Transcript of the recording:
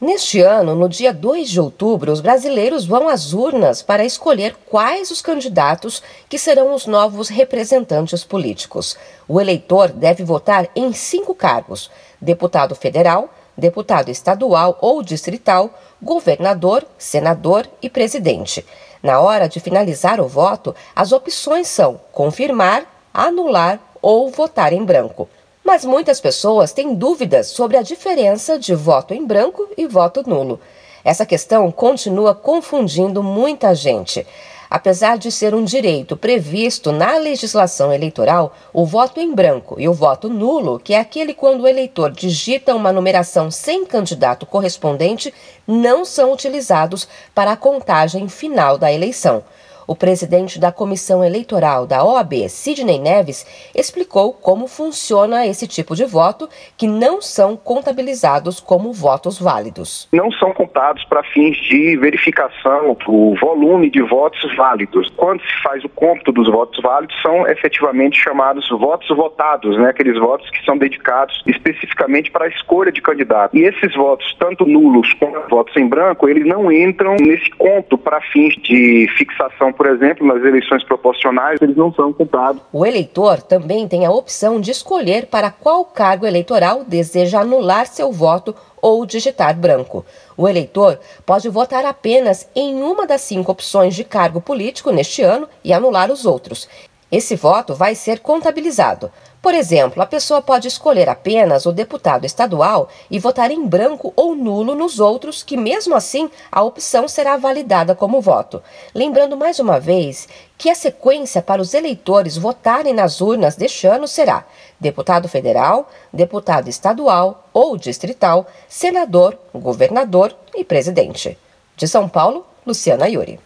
Neste ano, no dia 2 de outubro, os brasileiros vão às urnas para escolher quais os candidatos que serão os novos representantes políticos. O eleitor deve votar em cinco cargos: deputado federal, deputado estadual ou distrital, governador, senador e presidente. Na hora de finalizar o voto, as opções são confirmar, anular ou votar em branco. Mas muitas pessoas têm dúvidas sobre a diferença de voto em branco e voto nulo. Essa questão continua confundindo muita gente. Apesar de ser um direito previsto na legislação eleitoral, o voto em branco e o voto nulo, que é aquele quando o eleitor digita uma numeração sem candidato correspondente, não são utilizados para a contagem final da eleição. O presidente da Comissão Eleitoral da OAB, Sidney Neves, explicou como funciona esse tipo de voto, que não são contabilizados como votos válidos. Não são contados para fins de verificação do volume de votos válidos. Quando se faz o cômputo dos votos válidos, são efetivamente chamados votos votados, né? aqueles votos que são dedicados especificamente para a escolha de candidato. E esses votos, tanto nulos quanto votos em branco, eles não entram nesse conto para fins de fixação por exemplo, nas eleições proporcionais, eles não são contados. O eleitor também tem a opção de escolher para qual cargo eleitoral deseja anular seu voto ou digitar branco. O eleitor pode votar apenas em uma das cinco opções de cargo político neste ano e anular os outros. Esse voto vai ser contabilizado. Por exemplo, a pessoa pode escolher apenas o deputado estadual e votar em branco ou nulo nos outros, que mesmo assim a opção será validada como voto. Lembrando mais uma vez que a sequência para os eleitores votarem nas urnas deste ano será deputado federal, deputado estadual ou distrital, senador, governador e presidente. De São Paulo, Luciana Yuri.